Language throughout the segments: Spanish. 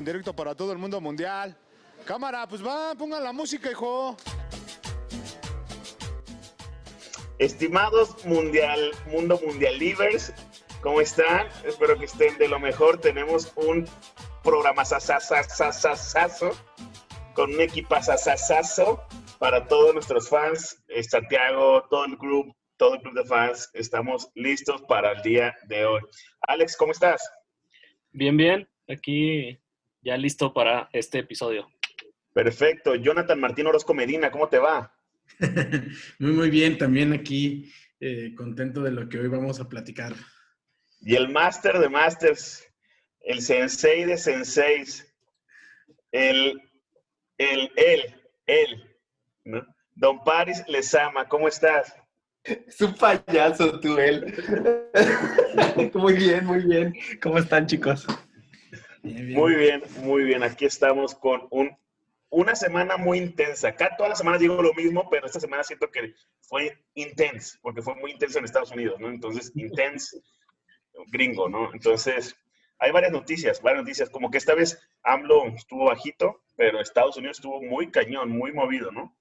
en directo para todo el mundo mundial. Cámara, pues va, pongan la música, hijo. Estimados mundial, mundo mundial livers, ¿cómo están? Espero que estén de lo mejor. Tenemos un programa sasasasasazo con un equipazazazazo para todos nuestros fans. Eh, Santiago, todo el grupo, todo el club de fans, estamos listos para el día de hoy. Alex, ¿cómo estás? Bien, bien. Aquí ya listo para este episodio. Perfecto. Jonathan Martín Orozco Medina, ¿cómo te va? muy, muy bien. También aquí eh, contento de lo que hoy vamos a platicar. Y el máster de masters, el sensei de senseis, el, el, él, él, ¿no? Don Paris Lezama, ¿cómo estás? Es un payaso tú, él. muy bien, muy bien. ¿Cómo están, chicos? Muy bien, muy bien. Aquí estamos con un, una semana muy intensa. Acá todas las semanas digo lo mismo, pero esta semana siento que fue intense, porque fue muy intenso en Estados Unidos, ¿no? Entonces, intense, gringo, ¿no? Entonces, hay varias noticias, varias noticias. Como que esta vez AMLO estuvo bajito, pero Estados Unidos estuvo muy cañón, muy movido, ¿no?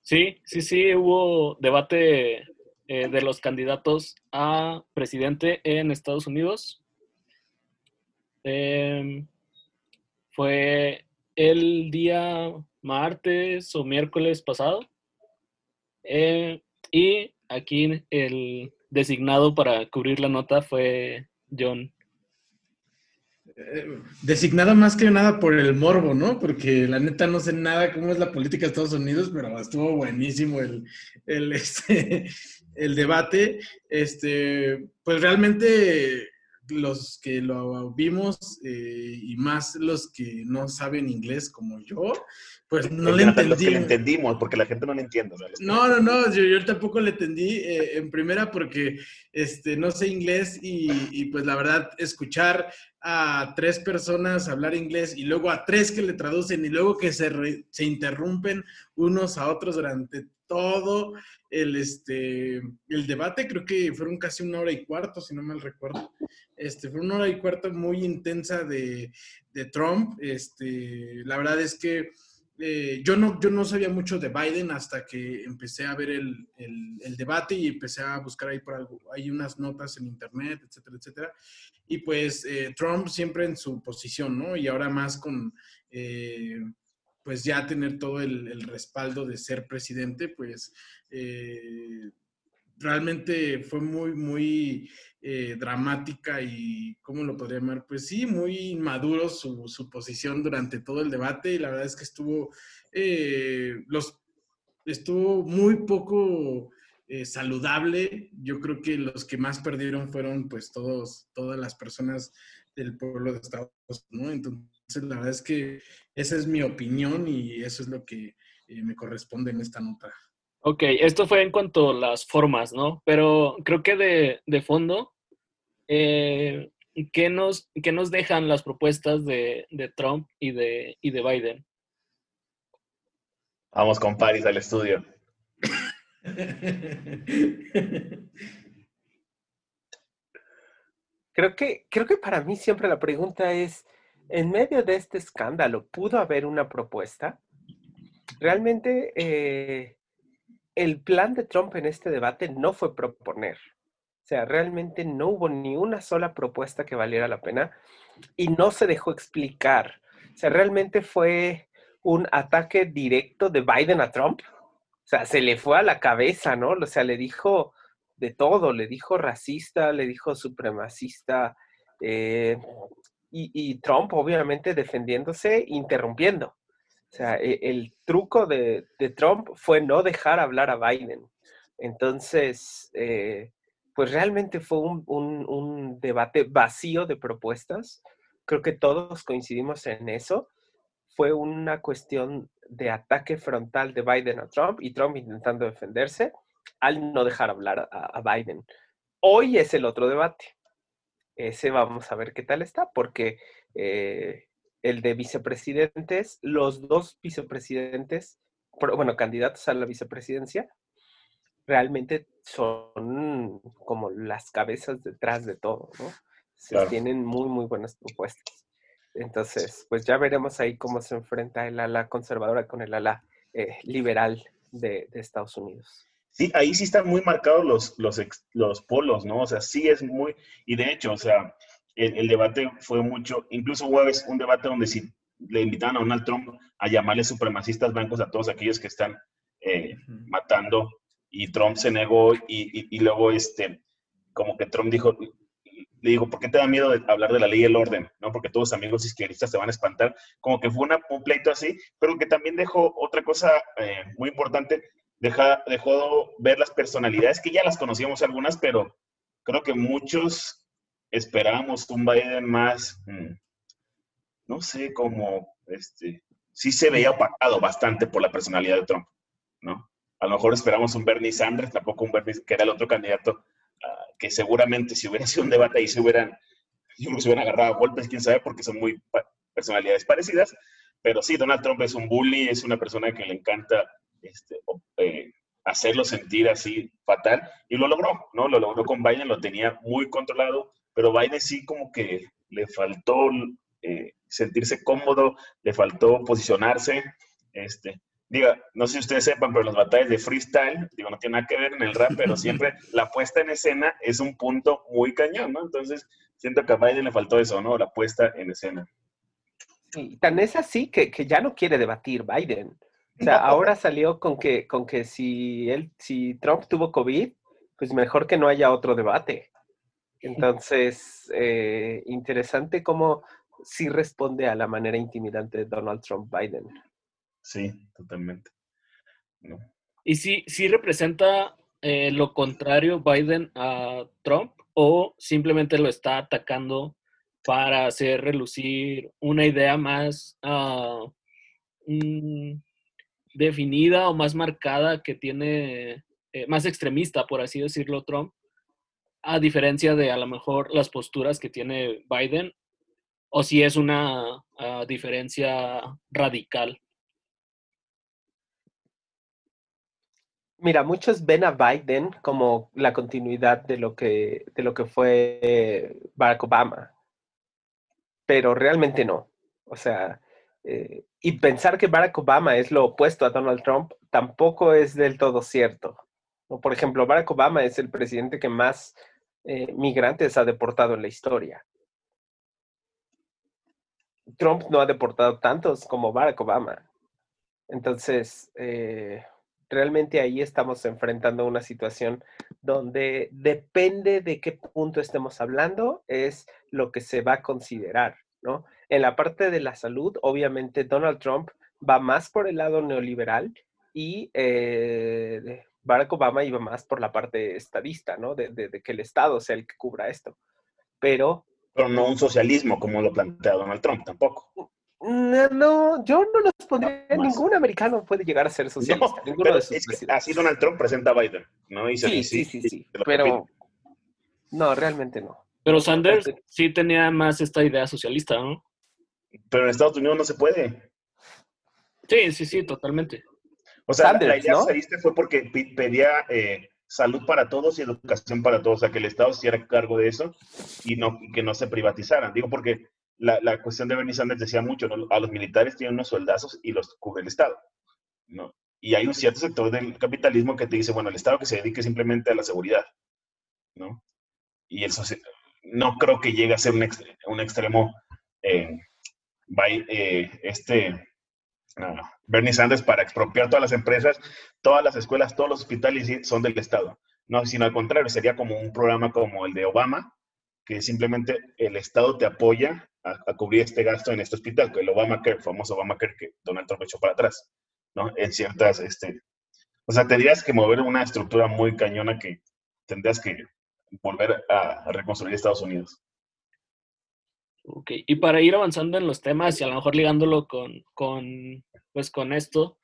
Sí, sí, sí, hubo debate eh, de los candidatos a presidente en Estados Unidos. Eh, fue el día martes o miércoles pasado. Eh, y aquí el designado para cubrir la nota fue John. Eh, designada más que nada por el morbo, ¿no? Porque la neta no sé nada cómo es la política de Estados Unidos, pero estuvo buenísimo el, el, este, el debate. Este, pues realmente los que lo vimos eh, y más los que no saben inglés como yo, pues no le entendí. Los que le entendimos, porque la gente no le entiende. No, no, no, yo, yo tampoco le entendí eh, en primera porque este, no sé inglés y, y, pues la verdad escuchar a tres personas hablar inglés y luego a tres que le traducen y luego que se, re, se interrumpen unos a otros durante todo el, este, el debate, creo que fueron casi una hora y cuarto, si no mal recuerdo. Este, fue una hora y cuarto muy intensa de, de Trump. Este, la verdad es que eh, yo, no, yo no sabía mucho de Biden hasta que empecé a ver el, el, debate y empecé a buscar ahí por algo. Hay unas notas en internet, etcétera, etcétera. Y pues eh, Trump siempre en su posición, ¿no? Y ahora más con, eh, pues ya tener todo el, el, respaldo de ser presidente, pues eh, realmente fue muy, muy eh, dramática y, ¿cómo lo podría llamar? Pues sí, muy inmaduro su, su, posición durante todo el debate y la verdad es que estuvo, eh, los, estuvo muy poco eh, saludable. Yo creo que los que más perdieron fueron pues todos, todas las personas del pueblo de Estados Unidos, ¿no? Entonces, la verdad es que esa es mi opinión y eso es lo que eh, me corresponde en esta nota. Ok, esto fue en cuanto a las formas, ¿no? Pero creo que de, de fondo, eh, ¿qué, nos, ¿qué nos dejan las propuestas de, de Trump y de, y de Biden? Vamos con Paris al estudio. creo, que, creo que para mí siempre la pregunta es, en medio de este escándalo, ¿pudo haber una propuesta? Realmente... Eh, el plan de Trump en este debate no fue proponer. O sea, realmente no hubo ni una sola propuesta que valiera la pena y no se dejó explicar. O sea, realmente fue un ataque directo de Biden a Trump. O sea, se le fue a la cabeza, ¿no? O sea, le dijo de todo, le dijo racista, le dijo supremacista, eh, y, Trump obviamente defendiéndose, interrumpiendo. O sea, e, el truco de, de, Trump fue no dejar hablar a Biden. Entonces, eh, pues realmente fue un, un, debate vacío de propuestas. Creo que todos coincidimos en eso. Fue una cuestión de ataque frontal de Biden a Trump y Trump intentando defenderse al no dejar hablar a Biden. Hoy es el otro debate. Ese vamos a ver qué tal está, porque eh, el de vicepresidentes, los dos vicepresidentes, bueno, candidatos a la vicepresidencia, realmente son como las cabezas detrás de todo, ¿no? Se claro. tienen muy, muy buenas propuestas. Entonces, pues ya veremos ahí cómo se enfrenta el ala conservadora con el ala eh, liberal de, de, Estados Unidos. Sí, ahí sí están muy marcados los, los, los polos, ¿no? O sea, sí es muy, y de hecho, o sea, el, el debate fue mucho, incluso hubo un debate donde si le invitaban a Donald Trump a llamarle supremacistas blancos a todos aquellos que están eh, matando y Trump se negó y, y, y, luego este, como que Trump dijo, le digo, ¿por qué te da miedo de hablar de la ley y el orden? ¿no? Porque todos los amigos izquierdistas te van a espantar. Como que fue una, un pleito así, pero que también dejó otra cosa eh, muy importante, dejó ver las personalidades, que ya las conocíamos algunas, pero creo que muchos esperábamos un Biden más, mm, no sé, como, este, sí se veía opacado bastante por la personalidad de Trump, ¿no? A lo mejor esperamos un Bernie Sanders, tampoco un Bernie, que era el otro candidato que seguramente si hubiera sido un debate ahí se hubieran, se hubieran agarrado a golpes, quién sabe, porque son muy personalidades parecidas. Pero sí, Donald Trump es un bully, es una persona que le encanta este, eh, hacerlo sentir así fatal, y lo logró, ¿no? Lo logró con Biden, lo tenía muy controlado, pero Biden sí como que le faltó eh, sentirse cómodo, le faltó posicionarse, este, diga, no sé si ustedes sepan, pero las batallas de freestyle, digo, no tiene nada que ver en el rap, pero siempre la puesta en escena es un punto muy cañón, ¿no? Entonces, siento que a Biden le faltó eso, ¿no? La puesta en escena. Sí, tan es así que, que ya no quiere debatir Biden. O sea, ahora salió con que, con que si, él, si Trump tuvo COVID, pues mejor que no haya otro debate. Entonces, eh, interesante cómo sí responde a la manera intimidante de Donald Trump Biden. Sí, totalmente. ¿Y si, si representa eh, lo contrario Biden a Trump o simplemente lo está atacando para hacer relucir una idea más uh, mm, definida o más marcada que tiene, eh, más extremista, por así decirlo, Trump, a diferencia de a lo mejor las posturas que tiene Biden, o si es una uh, diferencia radical? Mira, muchos ven a Biden como la continuidad de lo que, de lo que fue Barack Obama, pero realmente no. O sea, eh, y pensar que Barack Obama es lo opuesto a Donald Trump tampoco es del todo cierto. Por ejemplo, Barack Obama es el presidente que más eh, migrantes ha deportado en la historia. Trump no ha deportado tantos como Barack Obama. Entonces, eh, realmente ahí estamos enfrentando una situación donde depende de qué punto estemos hablando, es lo que se va a considerar, ¿no? En la parte de la salud, obviamente Donald Trump va más por el lado neoliberal y eh, Barack Obama iba más por la parte estadista, ¿no? De, de, que el Estado sea el que cubra esto. Pero... Pero no un socialismo como lo plantea Donald Trump tampoco. No, no, yo no los pondría. Ningún americano puede llegar a ser socialista. ninguno de sus es así Donald Trump presenta a Biden, ¿no? Y sí, sí, sí, sí, Pero no, realmente no. Pero Sanders sí tenía más esta idea socialista, ¿no? Pero en Estados Unidos no se puede. Sí, sí, sí, totalmente. O sea, la idea socialista fue porque pedía eh, salud para todos y educación para todos, o sea, que el Estado se hiciera cargo de eso y no que no se privatizaran. Digo, porque la, la, cuestión de Bernie Sanders decía mucho, ¿no? a los militares tienen unos soldazos y los cubre el Estado, ¿no? Y hay un cierto sector del capitalismo que te dice, bueno, el Estado que se dedique simplemente a la seguridad, ¿no? Y eso no creo que llegue a ser un, un extremo, eh, eh, este, uh, Bernie Sanders para expropiar todas las empresas, todas las escuelas, todos los hospitales son del Estado. No, sino al contrario, sería como un programa como el de Obama, que simplemente el Estado te apoya a, cubrir este gasto en este hospital, que el Obamacare, el famoso Obamacare que Donald Trump echó para atrás, ¿no? En ciertas, este, o sea, tendrías que mover una estructura muy cañona que tendrías que volver a, reconstruir Estados Unidos. Ok, y para ir avanzando en los temas y a lo mejor ligándolo con, con pues con esto,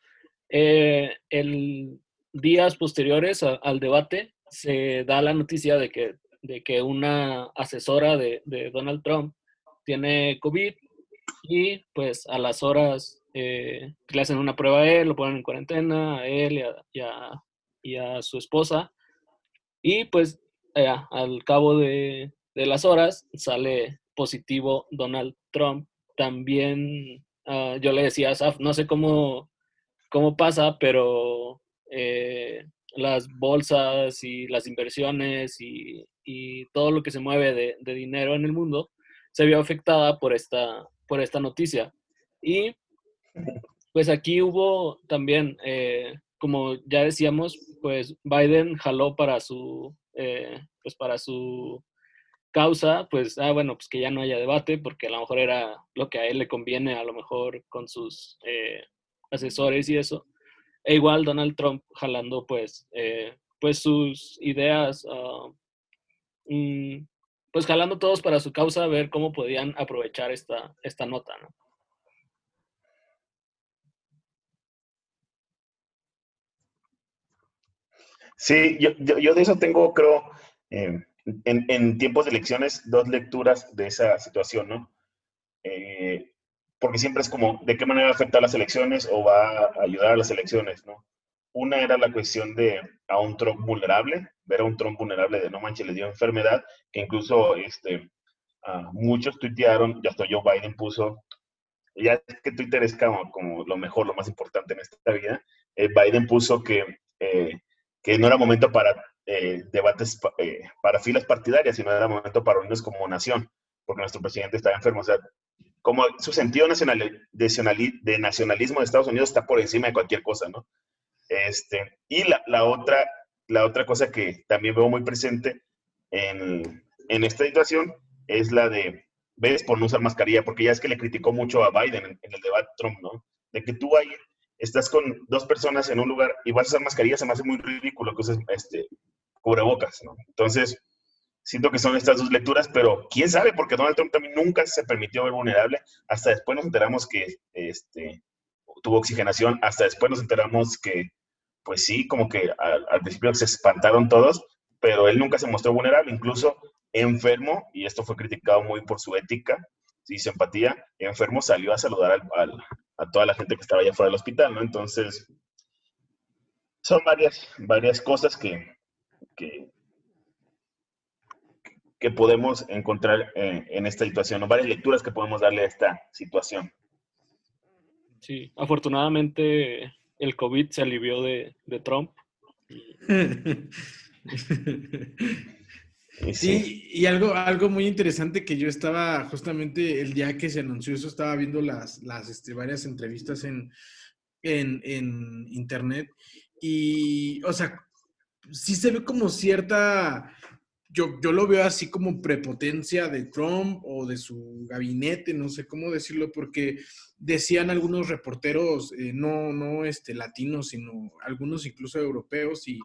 eh, el días posteriores al debate se da la noticia de que, de que una asesora de, de Donald Trump tiene COVID y pues a las horas eh, le hacen una prueba a él, lo ponen en cuarentena, a él y a, su esposa. Y pues eh, al cabo de, las horas sale positivo Donald Trump también ah, yo le decía a Saf, no sé cómo, cómo pasa, pero eh, las bolsas y las inversiones y, todo lo que se mueve de, dinero en el mundo se vio afectada por esta, por esta noticia. Y pues aquí hubo también, eh, como ya decíamos, pues Biden jaló para su, eh, pues para su causa, pues, ah, bueno, pues que ya no haya debate, porque a lo mejor era lo que a él le conviene, a lo mejor con sus eh, asesores y eso. E igual Donald Trump jalando pues, eh, pues sus ideas, mm, pues jalando todos para su causa, ver cómo podían aprovechar esta, esta nota, ¿no? Sí, yo, yo, de eso tengo, creo, eh, en, en, tiempos de elecciones, dos lecturas de esa situación, ¿no? Eh, porque siempre es como, ¿de qué manera afecta a las elecciones o va a ayudar a las elecciones, no? Una era la cuestión de a un Trump vulnerable, ver a un Trump vulnerable de no manches, le dio enfermedad, que incluso este, muchos tuitearon, ya hasta Joe Biden puso, ya que Twitter es como, como lo mejor, lo más importante en esta vida, eh, Biden puso que, eh, que no era momento para eh, debates, para filas partidarias, sino era momento para unirnos como nación, porque nuestro presidente estaba enfermo. O sea, como su sentido nacional, de, nacionalismo de Estados Unidos está por encima de cualquier cosa, ¿no? Este, y la, la, otra, la otra cosa que también veo muy presente en, en, esta situación es la de, ves, por no usar mascarilla, porque ya es que le criticó mucho a Biden en, el debate Trump, ¿no? De que tú ahí estás con dos personas en un lugar y vas a usar mascarilla, se me hace muy ridículo que uses este, cubrebocas. Entonces, siento que son estas dos lecturas, pero quién sabe, porque Donald Trump también nunca se permitió ver vulnerable. Hasta después nos enteramos que este, tuvo oxigenación, hasta después nos enteramos que, pues sí, como que al, principio se espantaron todos, pero él nunca se mostró vulnerable, incluso enfermo, y esto fue criticado muy por su ética y su empatía, enfermo salió a saludar a toda la gente que estaba allá fuera del hospital, ¿no? Entonces, son varias, varias cosas que, que, que podemos encontrar en esta situación, o varias lecturas que podemos darle a esta situación. Sí, afortunadamente el COVID se alivió de, Trump. Sí, y algo, algo muy interesante que yo estaba justamente el día que se anunció eso, estaba viendo las, las este, varias entrevistas en, en, en, internet y, o sea, sí se ve como cierta yo, yo, lo veo así como prepotencia de Trump o de su gabinete, no sé cómo decirlo, porque decían algunos reporteros, eh, no, no este, latinos, sino algunos incluso europeos y,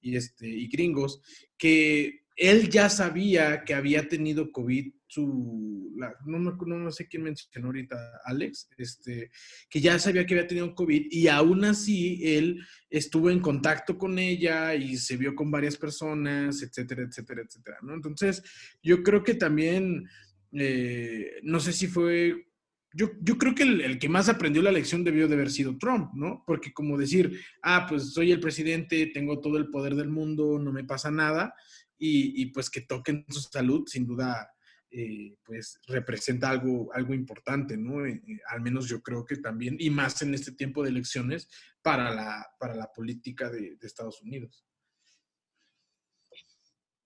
y, este, y gringos, que él ya sabía que había tenido COVID, su, no, no, sé quién mencionó ahorita, Alex, este, que ya sabía que había tenido COVID y aún así él estuvo en contacto con ella y se vio con varias personas, etcétera, etcétera, etcétera, ¿no? Entonces, yo creo que también, eh, no sé si fue yo, yo, creo que el, el, que más aprendió la lección debió de haber sido Trump, ¿no? Porque como decir, ah, pues soy el presidente, tengo todo el poder del mundo, no me pasa nada, y, pues que toquen su salud, sin duda, eh, pues representa algo, algo importante, ¿no? Eh, eh, al menos yo creo que también, y más en este tiempo de elecciones, para la, para la política de, Estados Unidos.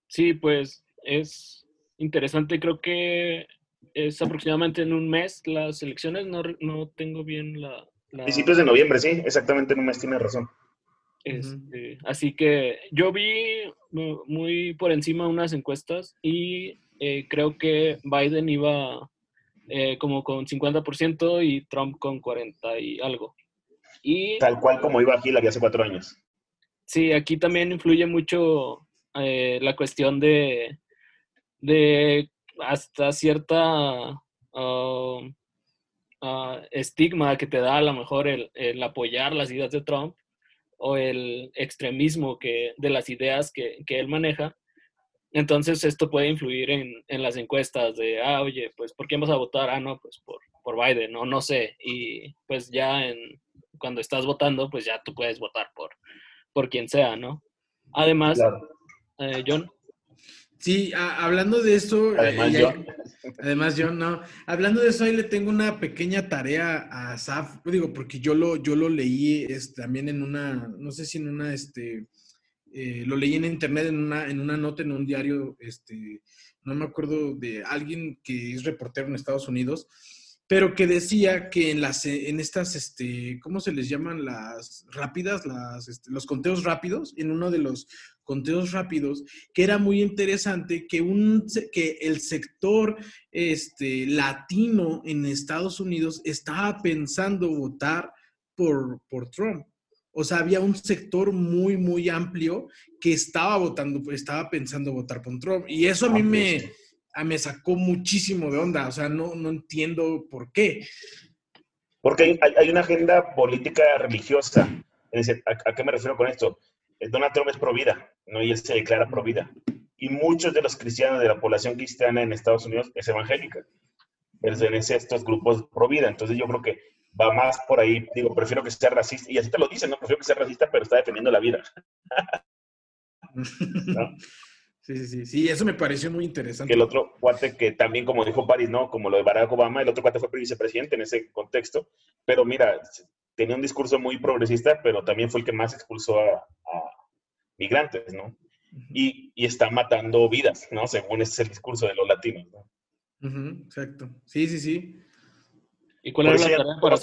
Sí, pues es interesante, creo que es aproximadamente en un mes las elecciones, no, no tengo bien la, la... Principios de noviembre, sí, exactamente en un mes, tiene razón. Este, así que yo vi muy por encima unas encuestas y eh, creo que Biden iba eh, como con 50% y Trump con 40 y algo. Y, Tal cual como iba Hillary hace cuatro años. Sí, aquí también influye mucho eh, la cuestión de, de hasta cierta um, uh, estigma que te da a lo mejor el, el apoyar las ideas de Trump o el extremismo que, de las ideas que, que él maneja. Entonces esto puede influir en, en, las encuestas de, ah, oye, pues ¿por quién vas a votar? Ah, no, pues por, por Biden, no, no sé. Y pues ya en, cuando estás votando, pues ya tú puedes votar por, por quien sea, ¿no? Además, eh, John. Sí, a- hablando de esto, Además, eh, yo. Además, yo no. Hablando de eso, ahí le tengo una pequeña tarea a Saf. Digo, porque yo lo, yo lo leí es, también en una, no sé si en una, este, eh, lo leí en internet, en una, en una nota, en un diario, este, no me acuerdo de alguien que es reportero en Estados Unidos, pero que decía que en las, en estas, este, ¿cómo se les llaman? Las rápidas, las, este, los conteos rápidos, en uno de los conteos rápidos, que era muy interesante que, un, que el sector este, latino en Estados Unidos estaba pensando votar por, por Trump. O sea, había un sector muy, muy amplio que estaba votando, estaba pensando votar por Trump. Y eso a mí me, a- me sacó muchísimo de onda. O sea, no, no entiendo por qué. Porque hay, una agenda política religiosa. Es decir, ¿a, a qué me refiero con esto? Eh, Donald Trump es pro vida, ¿no? Y él se declara pro vida. Y muchos de los cristianos de la población cristiana en Estados Unidos es evangélica. Pertenece a estos grupos pro vida. Entonces yo creo que va más por ahí. Digo, prefiero que sea racista. Y así te lo dicen, ¿no? Prefiero que sea racista, pero está defendiendo la vida. Sí, sí, sí, sí, eso me pareció muy interesante. el otro cuate que también, como dijo Paris, ¿no? Como lo de Barack Obama, el otro cuate fue vicepresidente en ese contexto. Pero mira, tenía un discurso muy progresista, pero también fue el que más expulsó a, a migrantes, ¿no? Y, y está matando vidas, ¿no? Según ese es el discurso de los latinos, ¿no? Exacto. Sí, sí, sí. ¿Y cuál era la tarea no para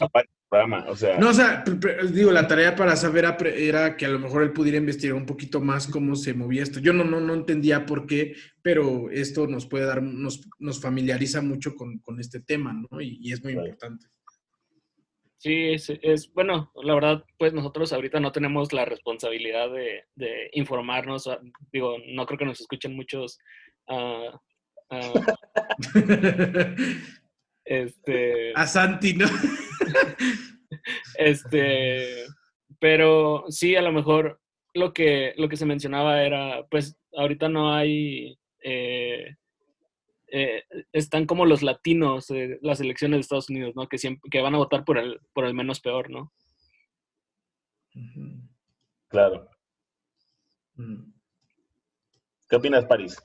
programa, o sea, No, o sea, digo, la tarea para saber era que a lo mejor él pudiera investigar un poquito más cómo se movía esto. Yo no, no, no entendía por qué, pero esto nos puede dar, nos, nos familiariza mucho con, con este tema, ¿no? Y, y es muy importante. Sí, es, es- bueno, la verdad, pues nosotros ahorita no tenemos la responsabilidad de, de informarnos. ah, Digo, no creo que nos escuchen muchos, ah, este, A Santi, ¿no? este, pero sí, a lo mejor lo que, lo que se mencionaba era, pues ahorita no hay, eh, eh, están como los latinos, eh, las elecciones de Estados Unidos, ¿no? Que siempre, que van a votar por el, por el menos peor, ¿no? Claro. Mm. ¿Qué opinas, París?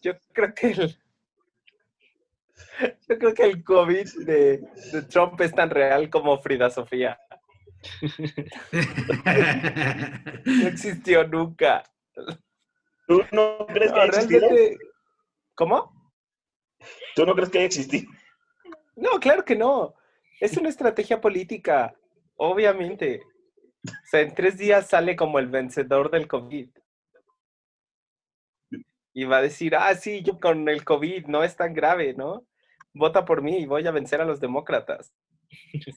Yo creo que el, yo creo que el COVID de, de Trump es tan real como Frida Sofía. No existió nunca. ¿Tú no crees que No, haya existido? realmente. ¿Cómo? ¿Tú no crees que haya existido? No, claro que no. Es una estrategia política, obviamente. O sea, en tres días sale como el vencedor del COVID. Y va a decir, ah, sí, yo con el COVID no es tan grave, ¿no? Vota por mí y voy a vencer a los demócratas.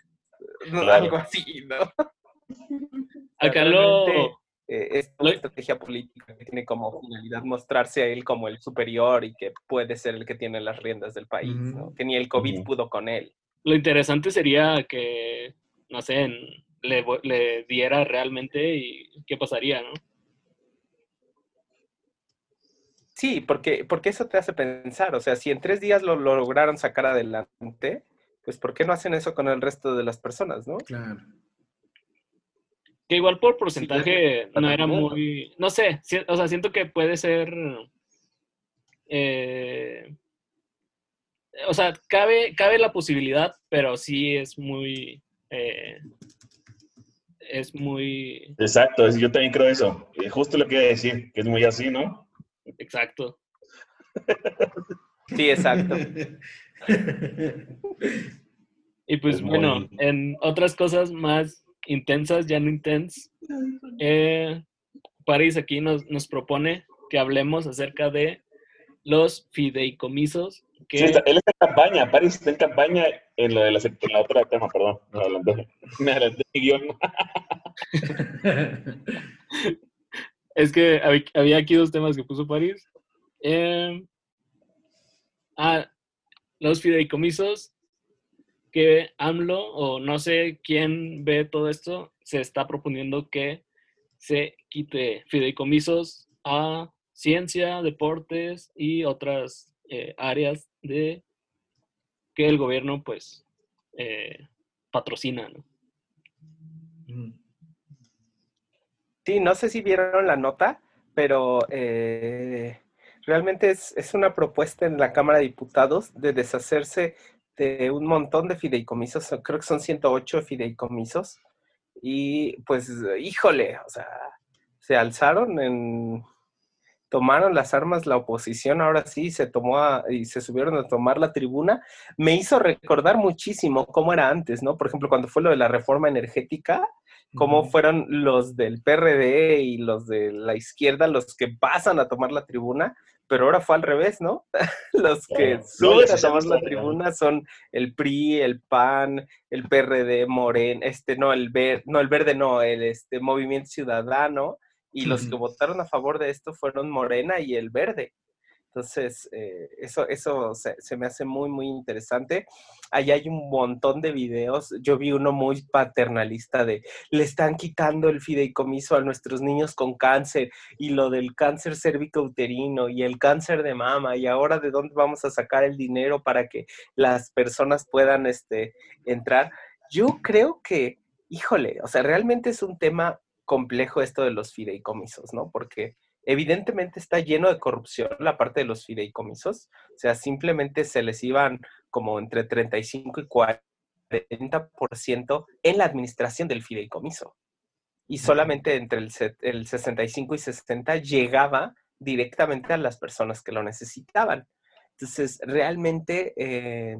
No, Claro. Algo así, ¿no? Acá lo, realmente, eh, es una lo- estrategia política que tiene como finalidad mostrarse a él como el superior y que puede ser el que tiene las riendas del país, ¿no? Ujú. Que ni el COVID pudo con él. lo interesante sería que, no sé, le, le diera realmente y qué pasaría, ¿no? Sí, porque, porque eso te hace pensar, o sea, si en tres días lo, lo lograron sacar adelante, pues ¿por qué no hacen eso con el resto de las personas, no? Claro. Que igual por porcentaje no era muy, no sé, si- o sea, siento que puede ser, eh, o sea, cabe, cabe la posibilidad, pero sí es muy, eh, es muy Exacto, yo también creo eso. Eh, Justo lo que iba a decir, que es muy así, ¿no? Exacto. Sí, exacto. Y pues muy- bueno, en otras cosas más intensas, ya no intensas, eh, París aquí nos, nos propone que hablemos acerca de los fideicomisos que... Sí, está- él está en campaña, París está en campaña en la, de la, en la otra tema, perdón. Me adelanté, me adelanté mi guion. Es que hab- había aquí dos temas que puso París. Eh, ah, los fideicomisos que AMLO, o no sé quién ve todo esto, se está proponiendo que se quite fideicomisos a ciencia, deportes y otras eh, áreas de que el gobierno pues eh, patrocina, ¿no? Mm. Sí, no sé si vieron la nota, pero eh, realmente es, es, una propuesta en la Cámara de Diputados de deshacerse de un montón de fideicomisos, creo que son 108 fideicomisos, y pues, híjole, o sea, se alzaron en, tomaron las armas la oposición, ahora sí se tomó y se subieron a tomar la tribuna, me hizo recordar muchísimo cómo era antes, ¿no? Por ejemplo, cuando fue lo de la reforma energética, cómo fueron los del PRD y los de la izquierda los que pasan a tomar la tribuna, pero ahora fue al revés, ¿no? los que suben a tomar la tribuna son el PRI, el PAN, el PRD, Moren, este no, el verde, no, el verde no, el este Movimiento Ciudadano, y los que votaron a favor de esto fueron Morena y el Verde. Entonces, eh, eso, eso se, me hace muy, muy interesante. Ahí hay un montón de videos. Yo vi uno muy paternalista de, le están quitando el fideicomiso a nuestros niños con cáncer y lo del cáncer cérvico-uterino y el cáncer de mama y ahora de dónde vamos a sacar el dinero para que las personas puedan este, entrar. Yo creo que, híjole, o sea, realmente es un tema complejo esto de los fideicomisos, ¿no? Porque evidentemente está lleno de corrupción la parte de los fideicomisos, o sea, simplemente se les iban como entre 35 y 40% en la administración del fideicomiso. Y solamente entre el, 65 y 60 llegaba directamente a las personas que lo necesitaban. Entonces, realmente eh,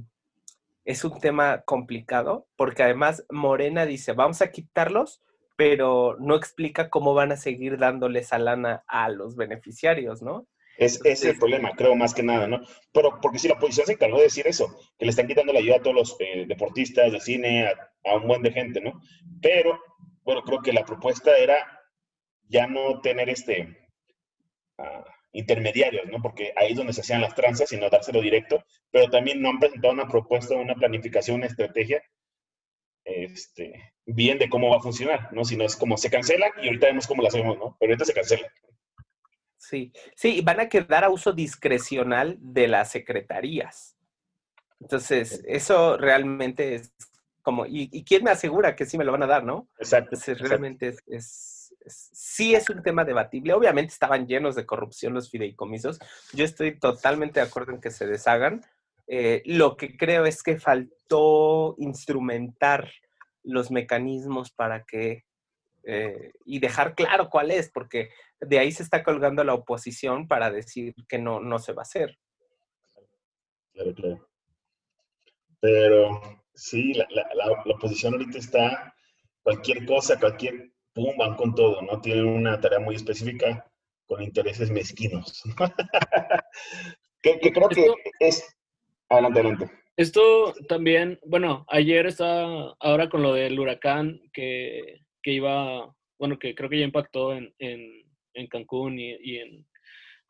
es un tema complicado porque además Morena dice, vamos a quitarlos, pero no explica cómo van a seguir dándole esa lana a los beneficiarios, ¿no? Es, ese es el problema, creo, más que nada, ¿no? Pero porque si la oposición se encargó de decir eso, que le están quitando la ayuda a todos los eh, deportistas de cine, a, un buen de gente, ¿no? Pero, bueno, creo que la propuesta era ya no tener este uh, intermediarios, ¿no? Porque ahí es donde se hacían las tranzas y no dárselo directo, pero también no han presentado una propuesta, una planificación, una estrategia este, bien de cómo va a funcionar, ¿no? Si no es como se cancela y ahorita vemos cómo lo hacemos, ¿no? Pero ahorita se cancela. Sí, sí, van a quedar a uso discrecional de las secretarías. Entonces, eso realmente es como, ¿y, quién me asegura que sí me lo van a dar, no? Exacto. Entonces, realmente Es, sí es un tema debatible. Obviamente estaban llenos de corrupción los fideicomisos. Yo estoy totalmente de acuerdo en que se deshagan, eh, lo que creo es que faltó instrumentar los mecanismos para que, eh, y dejar claro cuál es, porque de ahí se está colgando la oposición para decir que no, no se va a hacer. Claro, claro. Pero sí, la, la, oposición ahorita está, cualquier cosa, cualquier, pum, van con todo, ¿no? Tienen una tarea muy específica con intereses mezquinos. que, que, creo que es, Adelante, adelante. Esto también, bueno, ayer estaba ahora con lo del huracán que, iba, bueno, que creo que ya impactó en, Cancún y, en,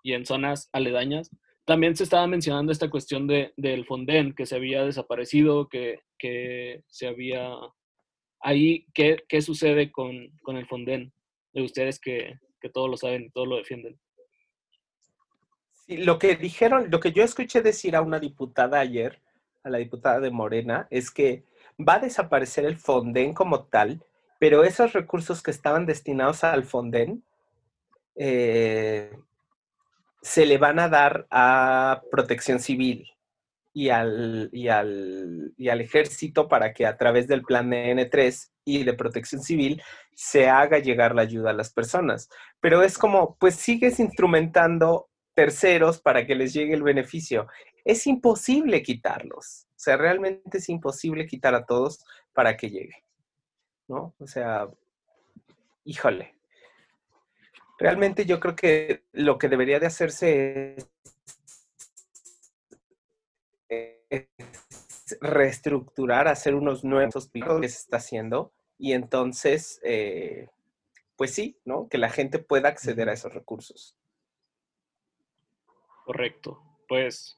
en zonas aledañas. También se estaba mencionando esta cuestión de, del Fonden, que se había desaparecido, que, se había... Ahí, ¿qué, qué sucede con, con, el Fonden? De ustedes que, que todos lo saben y todos lo defienden lo que dijeron, lo que yo escuché decir a una diputada ayer, a la diputada de Morena, es que va a desaparecer el Fonden como tal, pero esos recursos que estaban destinados al Fonden eh, se le van a dar a protección civil y al, y, al, y al ejército para que a través del plan de N3 y de protección civil se haga llegar la ayuda a las personas. Pero es como, pues sigues instrumentando terceros para que les llegue el beneficio. Es imposible quitarlos. O sea, realmente es imposible quitar a todos para que llegue. ¿No? O sea, híjole. Realmente yo creo que lo que debería de hacerse es, reestructurar, hacer unos nuevos hospitales que se está haciendo y entonces, eh, pues sí, ¿no? Que la gente pueda acceder a esos recursos. Correcto. Pues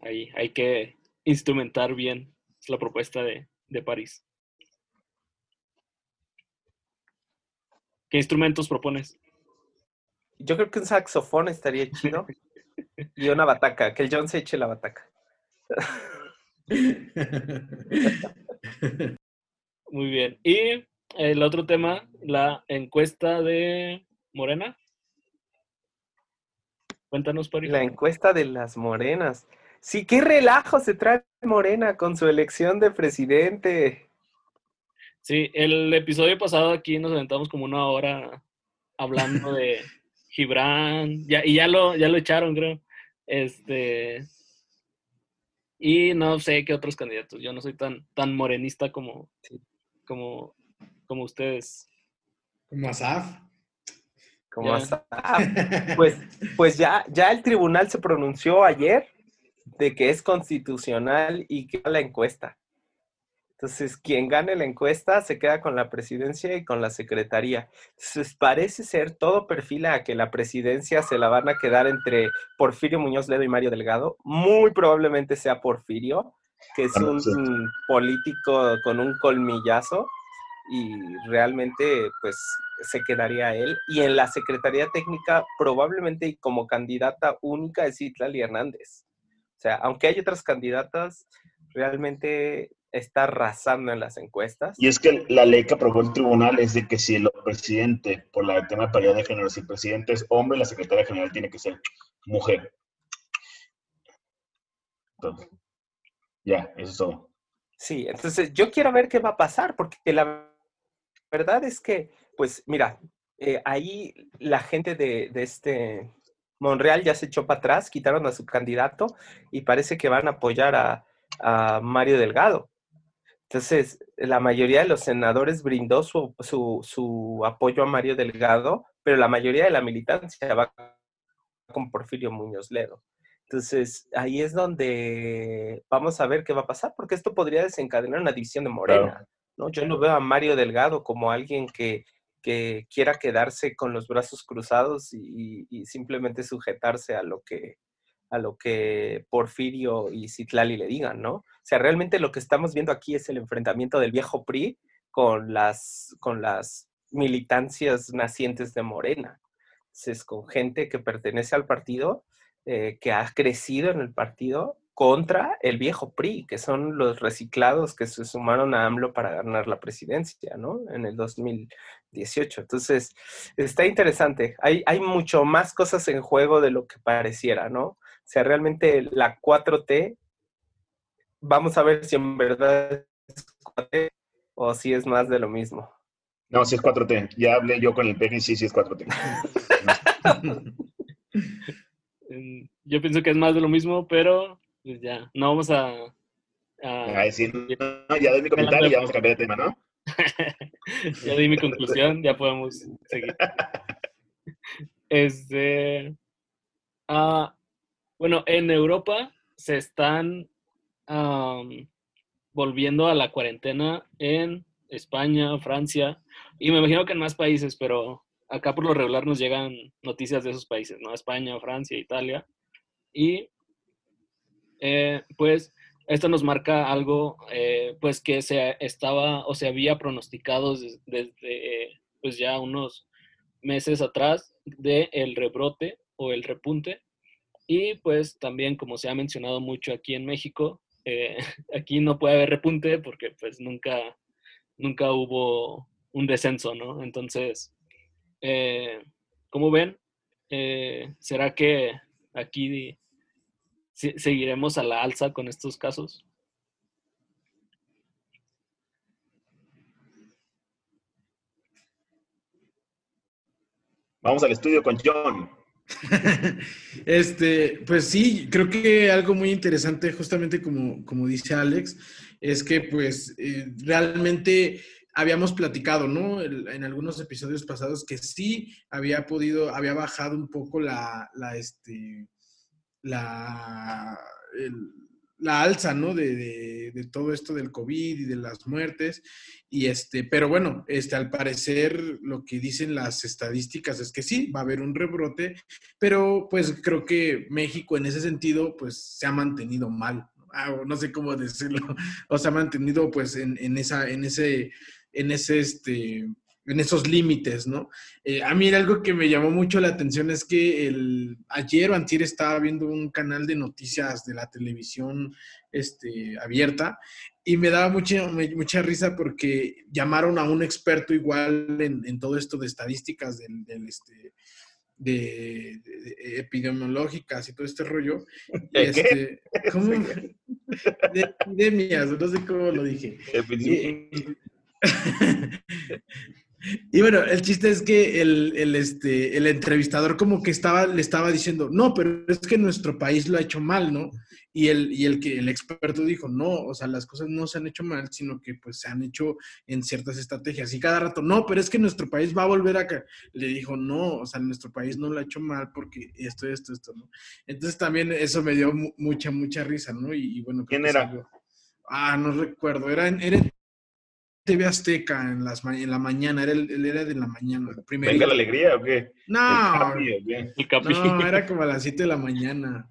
ahí hay que instrumentar bien la propuesta de, París. ¿Qué instrumentos propones? Yo creo que un saxofón estaría chido. y una bataca, que el John se eche la bataca. Muy bien. Y el otro tema, la encuesta de Morena. Cuéntanos, Pari. La encuesta de las morenas. Sí, qué relajo se trae Morena con su elección de presidente. Sí, el episodio pasado aquí nos aventamos como una hora hablando de Gibran, ya, y ya lo, ya lo echaron, creo. Este, y no sé qué otros candidatos. Yo no soy tan, tan morenista como, como, como ustedes. Como Asaf. Como Ya. Asaf. Pues, pues ya, ya el tribunal se pronunció ayer de que es constitucional y que la encuesta. Entonces, quien gane la encuesta se queda con la presidencia y con la secretaría. Entonces, parece ser, todo perfila a que la presidencia se la van a quedar entre Porfirio Muñoz Ledo y Mario Delgado. Muy probablemente sea Porfirio, que es un sí. político con un colmillazo y realmente pues se quedaría él. Y en la Secretaría Técnica probablemente y como candidata única es Itlali Hernández. O sea, aunque hay otras candidatas, realmente está arrasando en las encuestas. Y es que la ley que aprobó el tribunal es de que si el presidente, por la tema de paridad de género, si el presidente es hombre, la secretaria general tiene que ser mujer. Entonces, ya, eso es todo. Sí, entonces yo quiero ver qué va a pasar, porque la verdad es que, pues mira, eh, ahí la gente de, de este Monreal ya se echó para atrás, quitaron a su candidato y parece que van a apoyar a, a Mario Delgado. Entonces, la mayoría de los senadores brindó su, su, su apoyo a Mario Delgado, pero la mayoría de la militancia va con Porfirio Muñoz Ledo. Entonces, ahí es donde vamos a ver qué va a pasar, porque esto podría desencadenar una división de Morena. Claro. ¿No? Yo no veo a Mario Delgado como alguien que, que quiera quedarse con los brazos cruzados y, simplemente sujetarse a lo que a lo que Porfirio y Citlali le digan, ¿no? O sea, realmente lo que estamos viendo aquí es el enfrentamiento del viejo PRI con las, con las militancias nacientes de Morena. Entonces, con gente que pertenece al partido, eh, que ha crecido en el partido contra el viejo PRI, que son los reciclados que se sumaron a AMLO para ganar la presidencia, ¿no? En el 2018. Entonces, está interesante. Hay, hay mucho más cosas en juego de lo que pareciera, ¿no? O sea, realmente la 4T, vamos a ver si en verdad es 4T o si es más de lo mismo. No, si es 4T. Ya hablé yo con el PEG y sí, sí es 4T. Mm, Yo pienso que es más de lo mismo, pero pues ya, no vamos a... a- A decir, no, ya doy mi comentario y ya vamos a cambiar de tema, ¿no? ya di mi conclusión, ya podemos seguir. Este, ah, bueno, en Europa se están volviendo a la cuarentena en España, Francia, y me imagino que en más países, pero acá por lo regular nos llegan noticias de esos países, ¿no? España, Francia, Italia. Y eh, pues esto nos marca algo eh, pues que se estaba o se había pronosticado des- desde pues ya unos meses atrás de el rebrote o el repunte. Y pues también como se ha mencionado mucho aquí en México eh, aquí no puede haber repunte porque pues nunca nunca hubo un descenso no entonces eh, como ven Eh, será que aquí seguiremos a la alza con estos casos Vamos al estudio con John. Este, pues sí, creo que algo muy interesante, justamente como, como dice Alex, es que pues eh, realmente habíamos platicado, ¿no? El- en algunos episodios pasados que sí había podido, había bajado un poco la, la, este, la, la alza, ¿no? De, de- todo esto del COVID y de las muertes. Y este, pero bueno, este, al parecer lo que dicen las estadísticas es que sí, va a haber un rebrote, pero pues creo que México en ese sentido pues se ha mantenido mal, ah, o no sé cómo decirlo, o se ha mantenido pues en, en esa, en ese, en ese, este, en esos límites, ¿no? Eh, a mí algo que me llamó mucho la atención es que el, ayer o antier estaba viendo un canal de noticias de la televisión este, abierta y me daba mucha, mucha risa porque llamaron a un experto igual en, en todo esto de estadísticas del, del, este, de, de- de epidemiológicas y todo este rollo. Y ¿De qué? este, ¿cómo? De epidemias, no sé cómo lo dije. Y bueno, el chiste es que el, el, este, el entrevistador como que estaba, le estaba diciendo, no, pero es que nuestro país lo ha hecho mal, ¿no? Y el, y el que el experto dijo, no, o sea, las cosas no se han hecho mal, sino que pues se han hecho en ciertas estrategias. Y cada rato, no, pero es que nuestro país va a volver a... ca-". Le dijo, no, o sea, nuestro país no lo ha hecho mal porque esto, esto, esto, ¿no? Entonces también eso me dio mu- mucha, mucha risa, ¿no? Y, y bueno, creo ¿Quién que era? salió- Ah, no recuerdo, era era TV Azteca en, las, en la mañana, era el, era de la mañana, el primerito. ¿Venga la alegría o qué? ¿El No, Capi o qué? El capi. no, era como a las 7 de la mañana.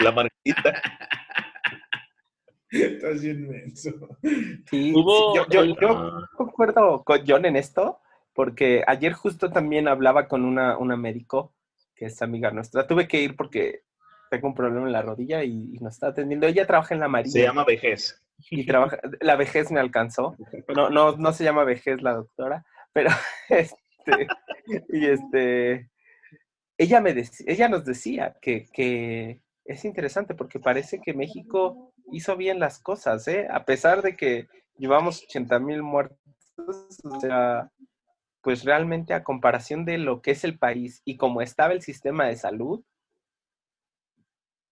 La margarita. Estás bien menso. Sí, Hubo- yo, yo- yo concuerdo con John en esto, porque ayer justo también hablaba con una, una médico que es amiga nuestra. Tuve que ir porque tengo un problema en la rodilla y, y nos está atendiendo. Ella trabaja en la marina Se llama vejez. Y trabaja, la vejez me alcanzó. No, no, no se llama vejez la doctora, pero este, y este, ella me dec- ella nos decía que, que es interesante porque parece que México hizo bien las cosas, ¿eh? A pesar de que llevamos 80 mil muertos, o sea, pues realmente a comparación de lo que es el país y cómo estaba el sistema de salud,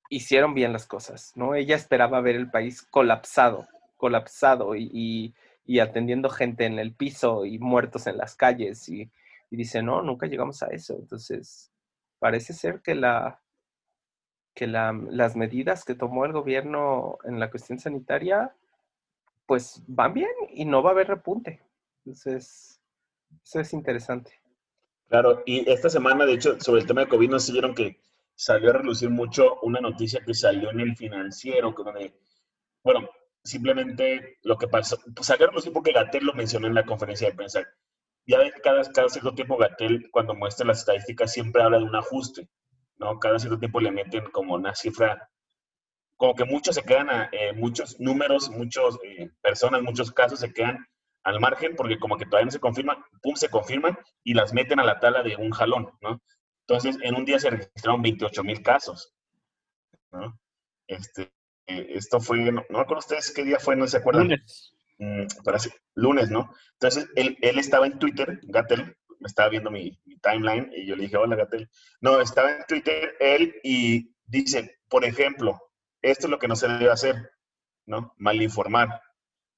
hicieron bien las cosas, ¿no? Ella esperaba ver el país colapsado, colapsado y, y- y atendiendo gente en el piso y muertos en las calles y, dice, no, nunca llegamos a eso. Entonces, parece ser que la que la- las medidas que tomó el gobierno en la cuestión sanitaria, pues van bien y no va a haber repunte. Entonces, eso es interesante. Claro, y esta semana, de hecho, sobre el tema de COVID, no vieron que salió a relucir mucho una noticia que salió en el financiero, que donde, bueno, simplemente lo que pasó, pues salió a relucir porque Gatel lo mencionó en la conferencia de prensa. Ya cada, cada cierto tiempo Gatel, cuando muestra las estadísticas, siempre habla de un ajuste, ¿no? Cada cierto tiempo le meten como una cifra, como que muchos se quedan, a, eh, muchos números, muchas personas, muchos casos se quedan al margen porque como que todavía no se confirman, pum, se confirman y las meten a la tabla de un jalón, ¿no? Entonces, en un día se registraron 28 mil casos, ¿no? Este, eh, esto fue, no, no ustedes qué día fue, no se acuerdan. Lunes. Mm, parece, lunes, ¿no? Entonces, él, él estaba en Twitter, Gatel, estaba viendo mi, mi timeline y yo le dije, hola Gatel. No, estaba en Twitter él y dice, por ejemplo, esto es lo que no se debe hacer, ¿no? Malinformar.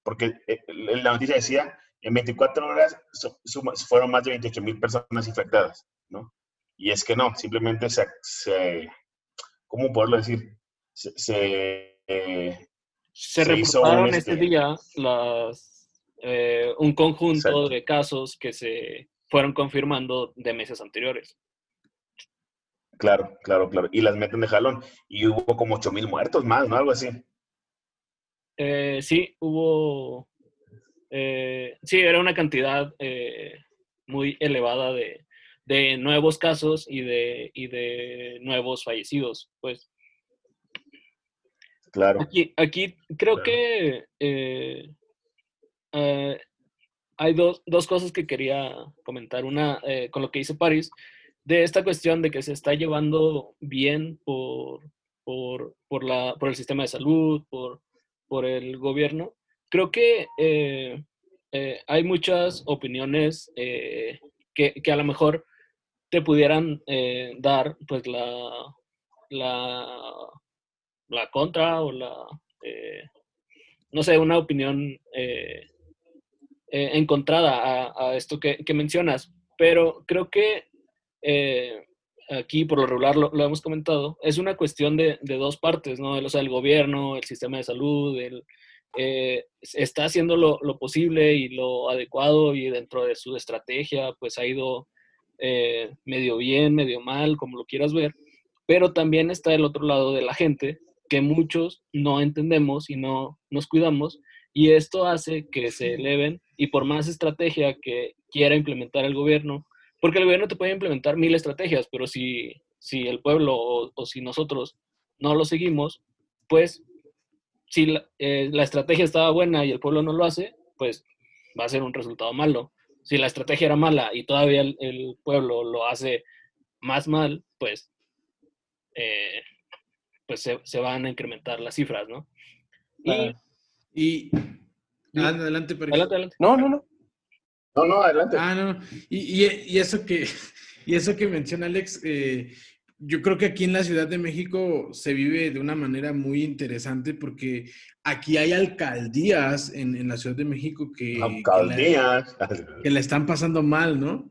Porque eh, la noticia decía, en 24 horas su- fueron más de 28 mil personas infectadas, ¿no? Y es que no, simplemente se, se ¿cómo poderlo decir? Se, se, eh, Se, reportaron un, este este- día las, eh, un conjunto Exacto. de casos que se fueron confirmando de meses anteriores. Claro, claro, claro. Y las meten de jalón. Y hubo como 8 mil muertos más, ¿no? Algo así. Eh, sí, hubo. eh, sí, era una cantidad muy elevada de, de nuevos casos y de, y de nuevos fallecidos. Pues Claro. aquí, aquí creo Claro. que eh, eh, hay dos, dos cosas que quería comentar. Una, eh, con lo que dice París, de esta cuestión de que se está llevando bien por, por, por, la, por el sistema de salud, por, por el gobierno. Creo que hay muchas opiniones que, que a lo mejor te pudieran eh, dar pues la, la, la contra o la, eh, no sé, una opinión eh, eh, encontrada a, esto que, que mencionas. Pero creo que eh, aquí, por lo regular, lo, hemos comentado, es una cuestión de, de dos partes, ¿no? El, o sea, el gobierno, el sistema de salud, el, eh, está haciendo lo posible y lo adecuado y dentro de su estrategia, pues ha ido eh, medio bien, medio mal, como lo quieras ver, pero también está el otro lado de la gente, que muchos no entendemos y no nos cuidamos, y esto hace que se eleven y por más estrategia que quiera implementar el gobierno, porque el gobierno te puede implementar mil estrategias, pero si, si el pueblo o, o si nosotros no lo seguimos, pues si la, eh, la estrategia estaba buena y el pueblo no lo hace, pues va a ser un resultado malo. Si la estrategia era mala y todavía el, el pueblo lo hace más mal, pues, eh, pues se, se, van a incrementar las cifras, ¿no? Y, uh, y ah, adelante, adelante, adelante. No, no, no. No, no, adelante. Ah, no. Y, y, y eso que y eso que menciona Alex, eh, yo creo que aquí en la Ciudad de México se vive de una manera muy interesante porque aquí hay alcaldías en, en la Ciudad de México que, alcaldías. Que, la, que la están pasando mal, ¿no?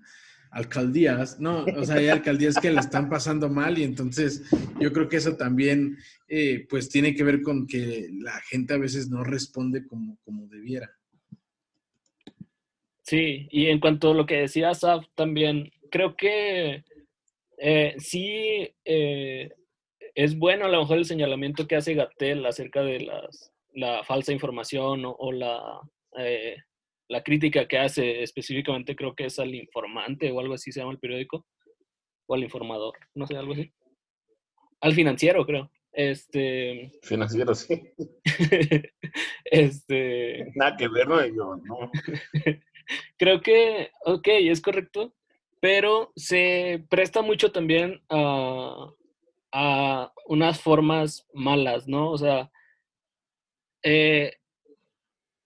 alcaldías, no, o sea, hay alcaldías que la están pasando mal y entonces yo creo que eso también, eh, pues, tiene que ver con que la gente a veces no responde como, como debiera. Sí, y en cuanto a lo que decía Saf también, creo que eh, sí eh, es bueno a lo mejor el señalamiento que hace Gatel acerca de las, la falsa información o, o la eh, la crítica que hace específicamente creo que es al informante o algo así se llama el periódico, o al informador, no sé, algo así. Al financiero, creo. Este. Financiero, sí. este. Nada que ver, no, yo, no. creo que, ok, es correcto, pero se presta mucho también a, unas formas malas, ¿no? O sea, eh,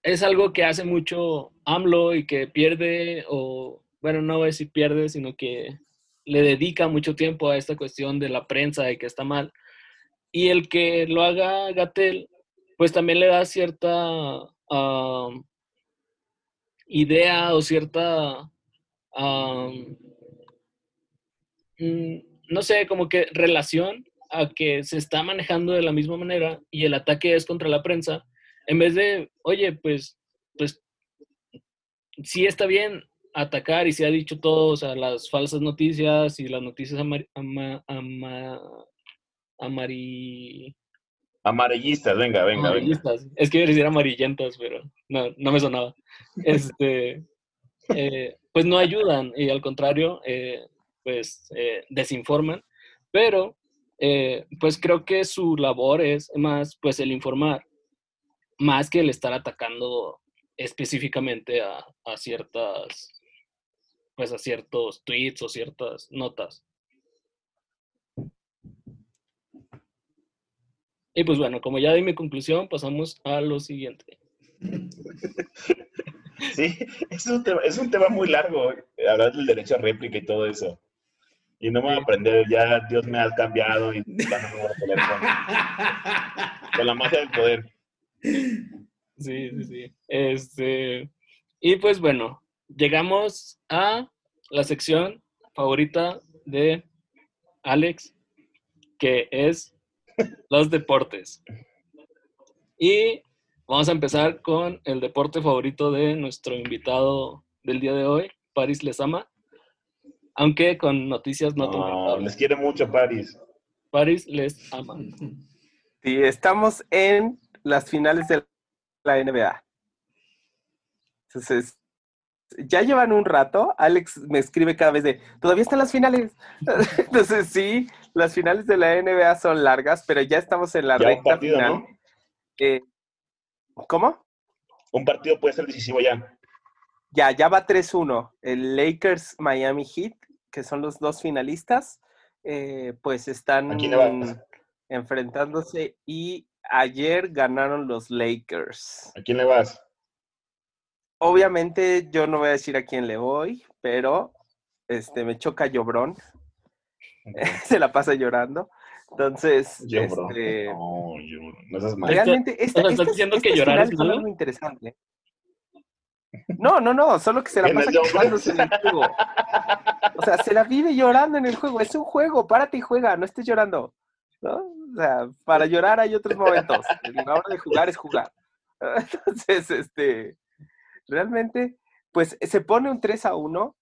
es algo que hace mucho AMLO y que pierde, o bueno, no voy a decir pierde, sino que le dedica mucho tiempo a esta cuestión de la prensa y que está mal. Y el que lo haga Gatel, pues también le da cierta idea o cierta, uh, no sé, como que relación a que se está manejando de la misma manera y el ataque es contra la prensa en vez de, oye, pues, pues, sí está bien atacar y se ha dicho todo, o sea, las falsas noticias y las noticias amar, ama, ama, amari... Amarillistas, venga, venga, amarillistas. venga. Es que iba a decir amarillentas, pero no, no me sonaba. Este, eh, pues no ayudan y al contrario, eh, pues eh, desinforman, pero eh, pues creo que su labor es más pues el informar más que el estar atacando específicamente a, a, ciertas, pues a ciertos tweets o ciertas notas. Y pues bueno, como ya di mi conclusión, pasamos a lo siguiente. Sí, es un tema, es un tema muy largo, hablar del derecho a réplica y todo eso. Y no me voy a aprender, ya Dios me ha cambiado y ya no me voy a poner con, con la magia del poder. Sí, sí, sí. Este, y pues bueno, llegamos a la sección favorita de Alex, que es los deportes. Y vamos a empezar con el deporte favorito de nuestro invitado del día de hoy, Paris Lesama, aunque con noticias no, no Les quiere mucho Paris. Paris les ama. Sí, estamos en las finales de la NBA. Entonces, ya llevan un rato. Alex me escribe cada vez de, todavía están las finales. Entonces, sí, las finales de la NBA son largas, pero ya estamos en la ya recta partido, final. ¿no? Eh, ¿Cómo? Un partido puede ser decisivo ya. Ya, ya va 3-1. El Lakers Miami Heat, que son los dos finalistas, eh, pues están enfrentándose y ayer ganaron los Lakers. ¿A quién le vas? Obviamente yo no voy a decir a quién le voy, pero este me choca Llobrón. Se la pasa llorando. Entonces, Yo, este, No, yo, no seas mal. realmente esta, o sea, ¿estás estas- diciendo que llorar es algo interesante. No, no, no, solo que se la pasa quejándose en el juego. O sea, se la vive llorando en el juego. Es un juego, párate y juega, no estés llorando. ¿no? O sea, para llorar hay otros momentos. La hora de jugar es jugar. Entonces, este, realmente, pues se pone un 3 a 1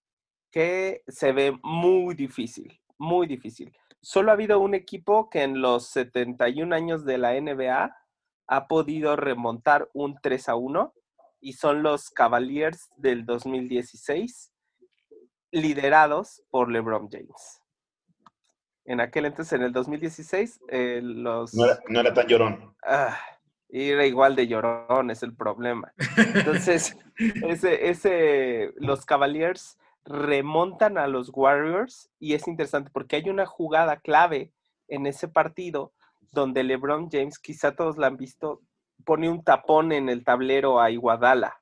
que se ve muy difícil, muy difícil. Solo ha habido un equipo que en los 71 años de la NBA ha podido remontar un 3 a 1 y son los Cavaliers del 2016, liderados por LeBron James. En aquel entonces, en el 2016, eh, los... No era, no era tan llorón. Ah, era igual de llorón, es el problema. Entonces, ese, ese, los Cavaliers remontan a los Warriors y es interesante porque hay una jugada clave en ese partido donde LeBron James, quizá todos la han visto, pone un tapón en el tablero a Iguadala.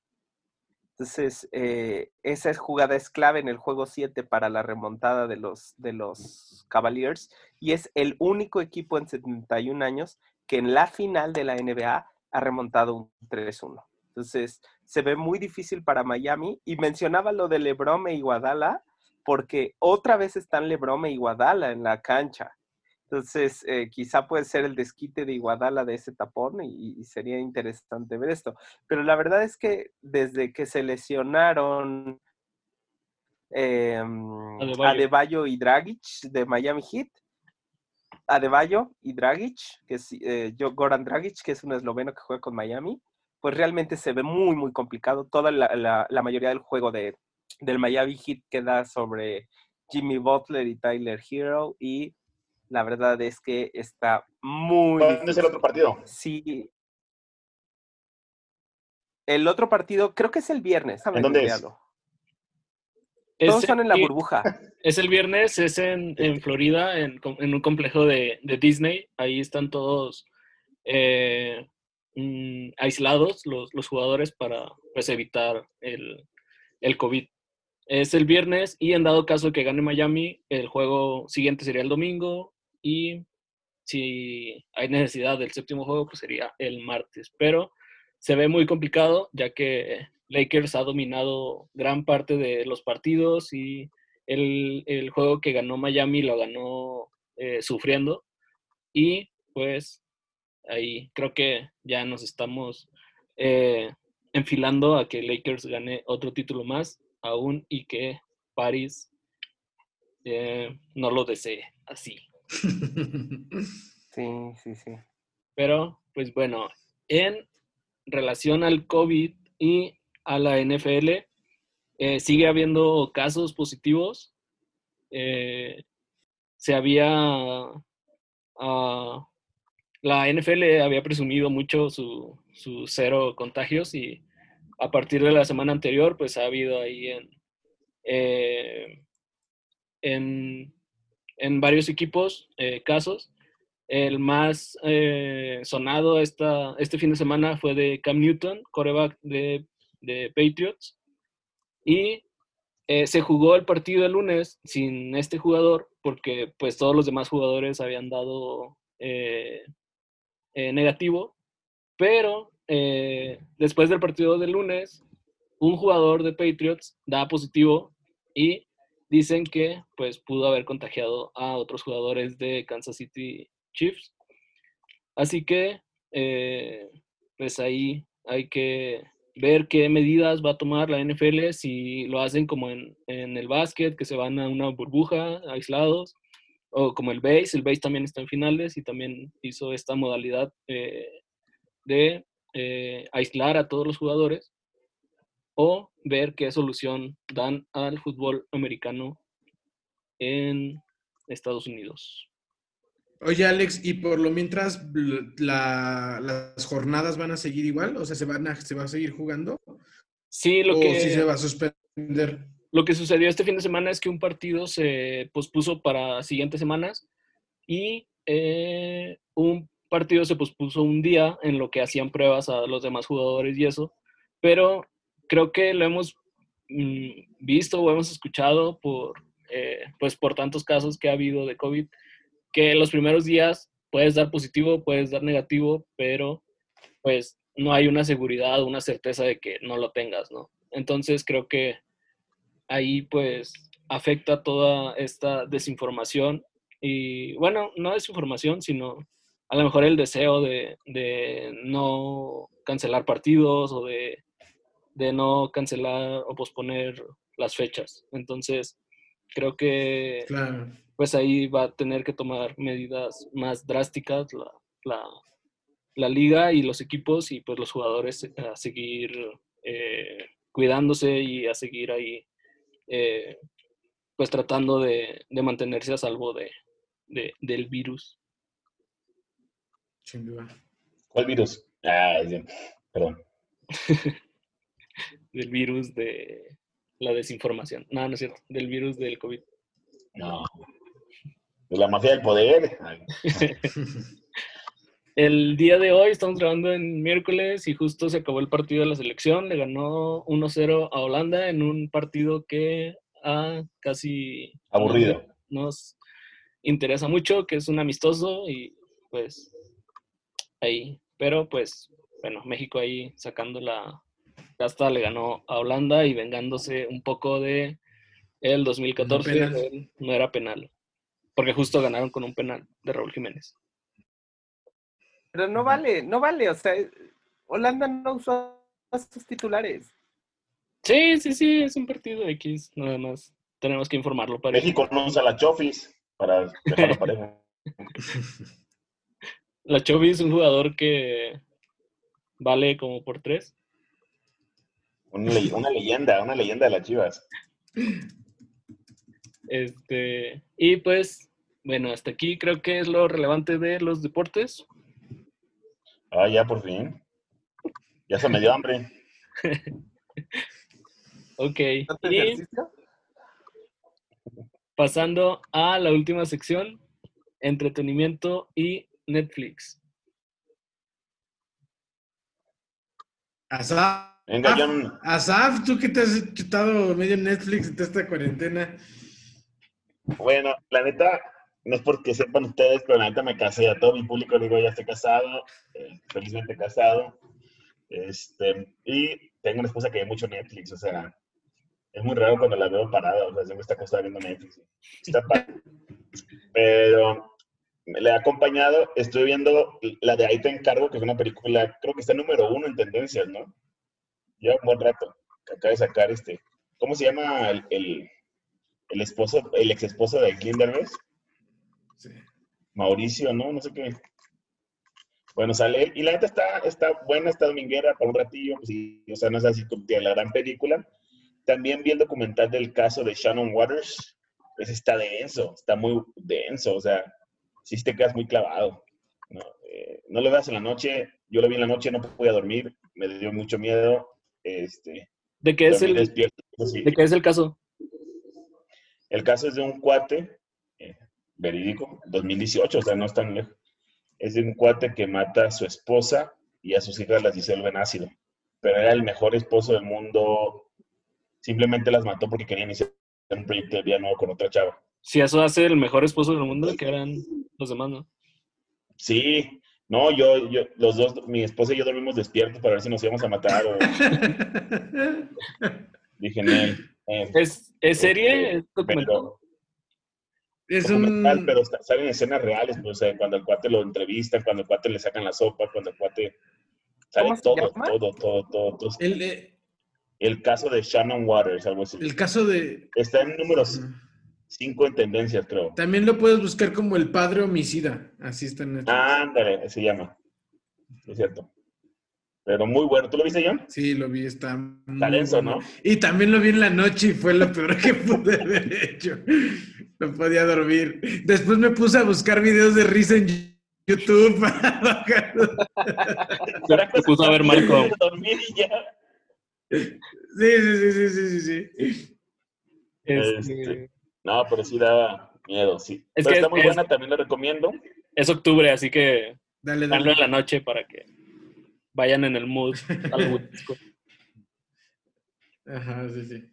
Entonces, eh, esa jugada es clave en el juego 7 para la remontada de los, de los Cavaliers y es el único equipo en 71 años que en la final de la NBA ha remontado un 3-1. Entonces, se ve muy difícil para Miami y mencionaba lo de LeBron e Iguadala porque otra vez están LeBron e Iguadala en la cancha. Entonces, eh, quizá puede ser el desquite de Iguadala de ese tapón y, sería interesante ver esto. Pero la verdad es que desde que se lesionaron eh, Adebayo. y Dragic de Miami Heat, Adebayo y Dragic, que es eh, Goran Dragic, que es un esloveno que juega con Miami, pues realmente se ve muy, muy complicado. Toda la, mayoría del juego de, del Miami Heat queda sobre Jimmy Butler y Tyler Hero y la verdad es que está muy... ¿Dónde es el otro partido? Sí. El otro partido creo que es el viernes. ¿En dónde es? Todos están en la burbuja. Es el viernes, es en, Florida, en, un complejo de, Disney. Ahí están todos eh, mm, aislados los, jugadores para pues, evitar el, el COVID. Es el viernes y en dado caso que gane Miami, el juego siguiente sería el domingo y si hay necesidad del séptimo juego, pues sería el martes. Pero se ve muy complicado ya que Lakers ha dominado gran parte de los partidos y el, juego que ganó Miami lo ganó eh, sufriendo. Y pues ahí creo que ya nos estamos eh, enfilando a que Lakers gane otro título más aún y que Paris eh, no lo desee así. Sí, sí, sí. Pero, pues bueno, en relación al COVID y a la NFL, eh, sigue habiendo casos positivos. Eh, se había. Uh, la NFL había presumido mucho su, su, cero contagios y a partir de la semana anterior, pues ha habido ahí en, eh, en en varios equipos eh, casos. El más eh, sonado esta, este fin de semana fue de Cam Newton, coreback de, Patriots. Y se jugó el partido el lunes sin este jugador porque pues todos los demás jugadores habían dado negativo. Pero después del partido del lunes, un jugador de Patriots da positivo y dicen que pues pudo haber contagiado a otros jugadores de Kansas City Chiefs. Así que eh, pues ahí hay que ver qué medidas va a tomar la NFL, si lo hacen como en, el básquet, que se van a una burbuja aislados, o como el base, el base también está en finales y también hizo esta modalidad eh, de eh, aislar a todos los jugadores o ver qué solución dan al fútbol americano en Estados Unidos. Oye, Alex, y por lo mientras las jornadas van a seguir igual, o sea, se van a, se va a seguir jugando. Sí, lo o que si se va a suspender. Lo que sucedió este fin de semana es que un partido se pospuso para siguientes semanas y eh, un partido se pospuso un día en lo que hacían pruebas a los demás jugadores y eso, pero creo que lo hemos mm, visto o hemos escuchado por, eh, pues por tantos casos que ha habido de COVID, que los primeros días puedes dar positivo, puedes dar negativo, pero pues no hay una seguridad, una certeza de que no lo tengas, ¿no? Entonces creo que ahí pues afecta toda esta desinformación y bueno, no desinformación, sino a lo mejor el deseo de, de no cancelar partidos o de de no cancelar o posponer las fechas. Entonces, creo que pues ahí va a tener que tomar medidas más drásticas la, la, liga y los equipos y pues los jugadores a seguir eh, cuidándose y a seguir ahí eh, pues tratando de, mantenerse a salvo de, del virus. ¿Cuál virus? Ah. Perdón. del virus de la desinformación. No, no es cierto, del virus del COVID. No. De la mafia del poder. El día de hoy estamos grabando en miércoles y justo se acabó el partido de la selección. Le ganó 1-0 a Holanda en un partido que ah, casi Aburrido. nos interesa mucho, que es un amistoso y pues ahí. Pero pues, bueno, México ahí sacando la casta le ganó a Holanda y vengándose un poco de el 2014, penal. del- no era penal. Porque justo ganaron con un penal de Raúl Jiménez. Pero no vale, no vale. O sea, Holanda no usó a sus titulares. Sí, sí, sí, es un partido X, nada más. Tenemos que informarlo para México no usa la Chofis para dejarlo parejo. La Chovy es un jugador que vale como por tres. Una, le- una leyenda, una leyenda de las chivas. Este, y pues, bueno, hasta aquí creo que es lo relevante de los deportes. Ah, ya por fin. Ya se me dio hambre. Ok. ¿Tanto Y pasando a la última sección, entretenimiento y Netflix. Asaf, Venga, John. Asaf, tú que te has chutado medio Netflix en toda esta cuarentena. Bueno, la neta, no es porque sepan ustedes, pero la neta me casé. A todo mi público digo, ya estoy casado, eh, felizmente casado. Este, y tengo una esposa que ve mucho Netflix, o sea, es muy raro cuando la veo parada, o sea, siempre está acostada viendo Netflix. Está. Pero me le he acompañado, estoy viendo la de Ahí te encargo, que es una película, creo que está número uno en tendencias, ¿no? Ya un buen rato, que acaba de sacar este, ¿cómo se llama el, el, esposo, el ex esposo de Kim? Sí. Mauricio, ¿no? No sé qué. Bueno, sale él. Y la neta está, está buena, está dominguera para un ratillo. Pues, sí, o sea, no es así como la gran película. También vi el documental del caso de Shannon Waters. Ese está denso, está muy denso. O sea, sí te quedas muy clavado. No, Eh, no lo veas en la noche. Yo lo vi en la noche, no podía dormir. Me dio mucho miedo. Este, ¿De qué es el, de qué es el caso? El caso es de un cuate, verídico, 2018, o sea, no es tan lejos. Es de un cuate que mata a su esposa y a sus hijas las disuelve en ácido. Pero era el mejor esposo del mundo. Simplemente las mató porque querían iniciar un proyecto de vida nuevo con otra chava. Si eso hace el mejor esposo del mundo, que eran los demás, ¿no? Sí, no, yo, yo, los dos, mi esposa y yo dormimos despiertos para ver si nos íbamos a matar o dije, "Nel, eh, ¿Es, es serie? este, ¿Es documental? pero- es un... pero salen escenas reales, pues, o sea, cuando el cuate lo entrevistan, cuando el cuate le sacan la sopa, cuando el cuate sale ¿Cómo se todo, todo, todo, todo, todo. El, eh, El caso de Shannon Waters, algo así. el caso de... Está en número 5 en tendencias, creo. También lo puedes buscar como el padre homicida. Así está en Netflix. Ándale, se llama. Es cierto. Pero muy bueno. ¿Tú lo viste, John? Sí, lo vi, está muy bueno. ¿no? Y también lo vi en la noche y fue lo peor que pude haber hecho. No podía dormir. Después me puse a buscar videos de risa en YouTube para bajarlo. Se puso a ver Malcolm. Dormir y ya. Sí, sí, sí, sí, sí, sí, sí. Este, Este, No, pero sí da miedo, sí. Es pero que está es- muy es- buena, también lo recomiendo. es octubre, así que Dale, dale. en la noche para que vayan en el mood. Ajá, sí, sí.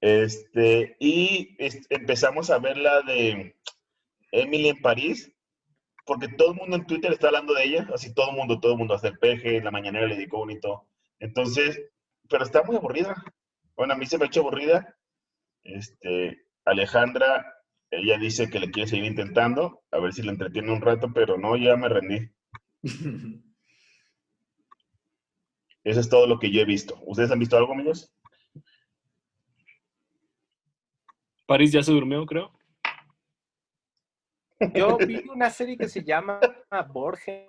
Este, y empezamos a ver la de Emily en París, porque todo el mundo en Twitter está hablando de ella, así todo el mundo, todo el mundo, hasta el peje, en la mañanera le dedicó bonito. Entonces, pero está muy aburrida. Bueno, a mí se me ha hecho aburrida. Este, Alejandra, ella dice que le quiere seguir intentando, a ver si le entretiene un rato, pero no, ya me rendí. Eso es todo lo que yo he visto. ¿Ustedes han visto algo, amigos? París ya se durmió, creo. Yo vi una serie que se llama Borgen.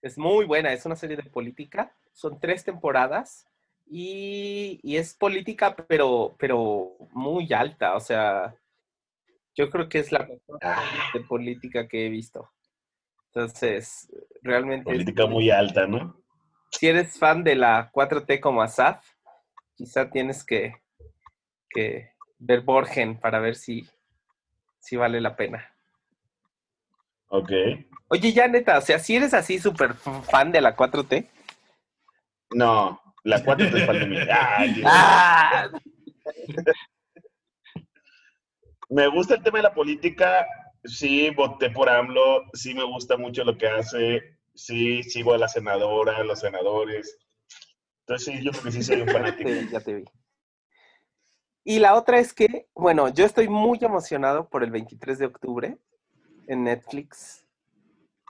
Es muy buena, es una serie de política. Son tres temporadas y, y es política, pero, pero muy alta. O sea, yo creo que es la mejor Ah. serie de política que he visto. Entonces, realmente... Política muy alta, ¿no? Si eres fan de la 4T como Asaf, quizá tienes que, que ver Borgen para ver si, si vale la pena. Ok. Oye, ya neta, o sea, si eres así súper fan de la 4T. No, la 4T es fan de mí. Ay. ¡Ah! Me gusta el tema de la política. Sí, voté por AMLO. Sí, me gusta mucho lo que hace. Sí, sigo a la senadora, a los senadores. Entonces, sí, yo creo que sí soy un Ya fanático. te, ya te vi. Y la otra es que, bueno, yo estoy muy emocionado por el 23 de octubre. En Netflix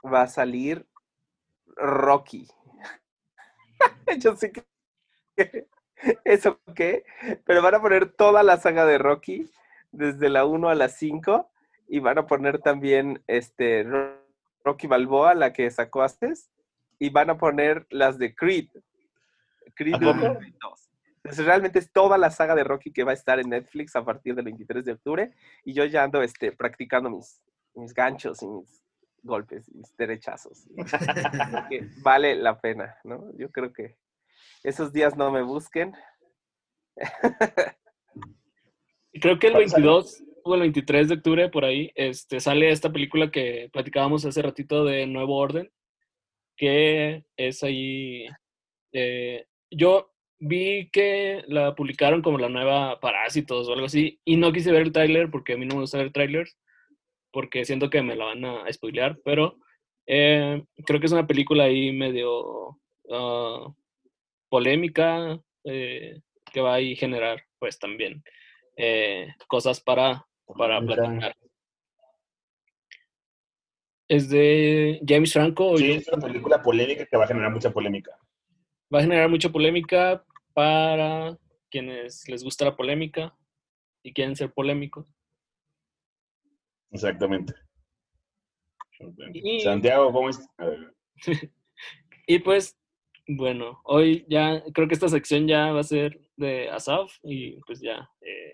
va a salir Rocky. yo sé que... ¿Eso qué? Pero van a poner toda la saga de Rocky, desde la 1 a la 5, y van a poner también este Rocky Balboa, la que sacó antes, y van a poner las de Creed. Creed ¿A poco? 1 y 2. Entonces, realmente es toda la saga de Rocky que va a estar en Netflix a partir del 23 de octubre, y yo ya ando este, practicando mis, mis ganchos y mis golpes, y mis derechazos. que vale la pena, ¿no? Yo creo que esos días no me busquen. Creo que el ¿Cuándo sale? 22 o el 23 de octubre, por ahí, este, sale esta película que platicábamos hace ratito de Nuevo Orden, que es ahí... eh, yo vi que la publicaron como la nueva Parásitos o algo así, y no quise ver el tráiler porque a mí no me gusta ver trailers, porque siento que me la van a spoilear, pero eh, creo que es una película ahí medio ah, polémica, eh, que va a generar pues también eh, cosas para, para platicar. Es de James Franco. Sí, es una película polémica que va a generar mucha polémica. Va a generar mucha polémica para quienes les gusta la polémica y quieren ser polémicos. Exactamente. Y- Santiago, ¿cómo es? Y pues, bueno, hoy ya creo que esta sección ya va a ser de Asaf y pues ya. eh,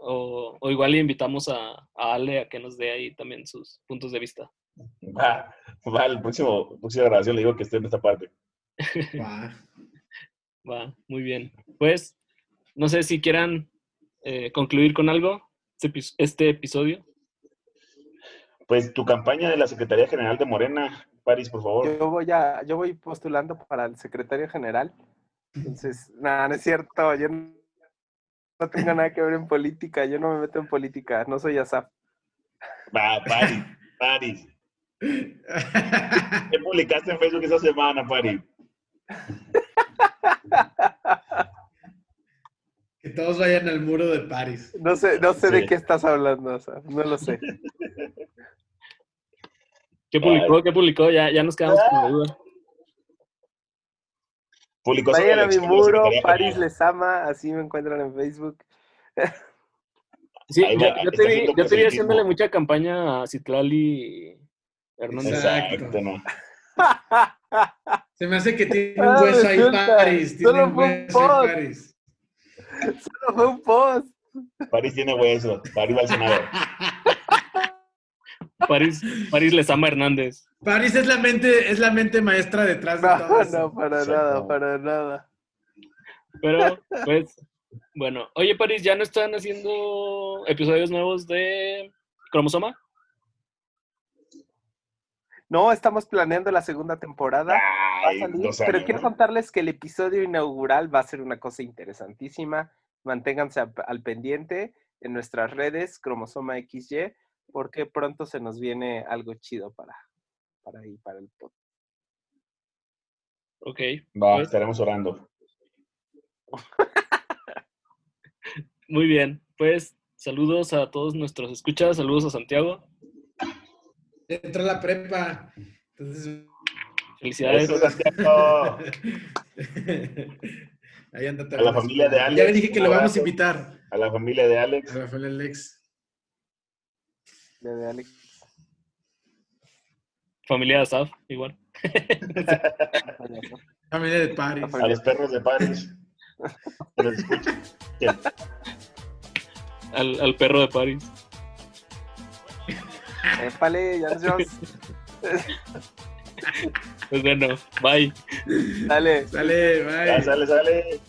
o, o igual le invitamos a, a Ale a que nos dé ahí también sus puntos de vista. Va, va, el próximo, próxima grabación le digo que esté en esta parte. Va. Va, muy bien. Pues, no sé si quieran eh, concluir con algo este, este episodio. Pues tu campaña de la Secretaría General de Morena, París, por favor. Yo voy a, yo voy postulando para el secretario general. Entonces, nada, no es cierto. Yo no, tengo nada que ver en política. Yo no me meto en política. No soy ASAP. Va, París, París. ¿Qué publicaste en Facebook esta semana, París? que todos vayan al muro de París. No sé, no sé de qué estás hablando, ASAP. No lo sé. ¿Qué publicó? ¿Qué publicó? Ya, ya nos quedamos con la duda. Publicó sobre Vayan a mi muro. París General. les ama. Así me encuentran en Facebook. Sí, Ahí yo, va, yo te vi, haciendo yo te vi proselitismo. haciéndole mucha campaña a Citlali Hernández. Exacto. No. Se me hace que tiene un Ah, hueso ahí. París. Tiene Solo un fue un hueso ahí post. París. Solo fue un post. París tiene hueso. París va al Senado. París, París les ama Hernández. París es la mente, es la mente maestra detrás de todo No, eso. no, para nada, para nada. Pero, pues, bueno. Oye, París, ¿ya no están haciendo episodios nuevos de Cromosoma? No, estamos planeando la segunda temporada. va a Ay, salir, pero quiero ¿no? contarles que el episodio inaugural va a ser una cosa interesantísima. Manténganse al, al pendiente en nuestras redes, Cromosoma XY, porque pronto se nos viene algo chido para, para ahí, para el podcast. Ok. Va, pues, estaremos orando. muy bien. Pues, saludos a todos nuestros escuchas. Saludos a Santiago. Entra a la prepa. Entonces. Felicidades. Eso, Santiago. Ahí anda A la familia de Alex. Ya le dije que lo vamos a invitar. A la familia de Alex. A la familia Alex. De Alex. Familia de Asaf, igual. Familia de París. A los perros de. Bien. Al, al perro de París. Épale, ya nos vemos. Pues bueno, bye. Dale. Sale, bye. Ya, sale, sale.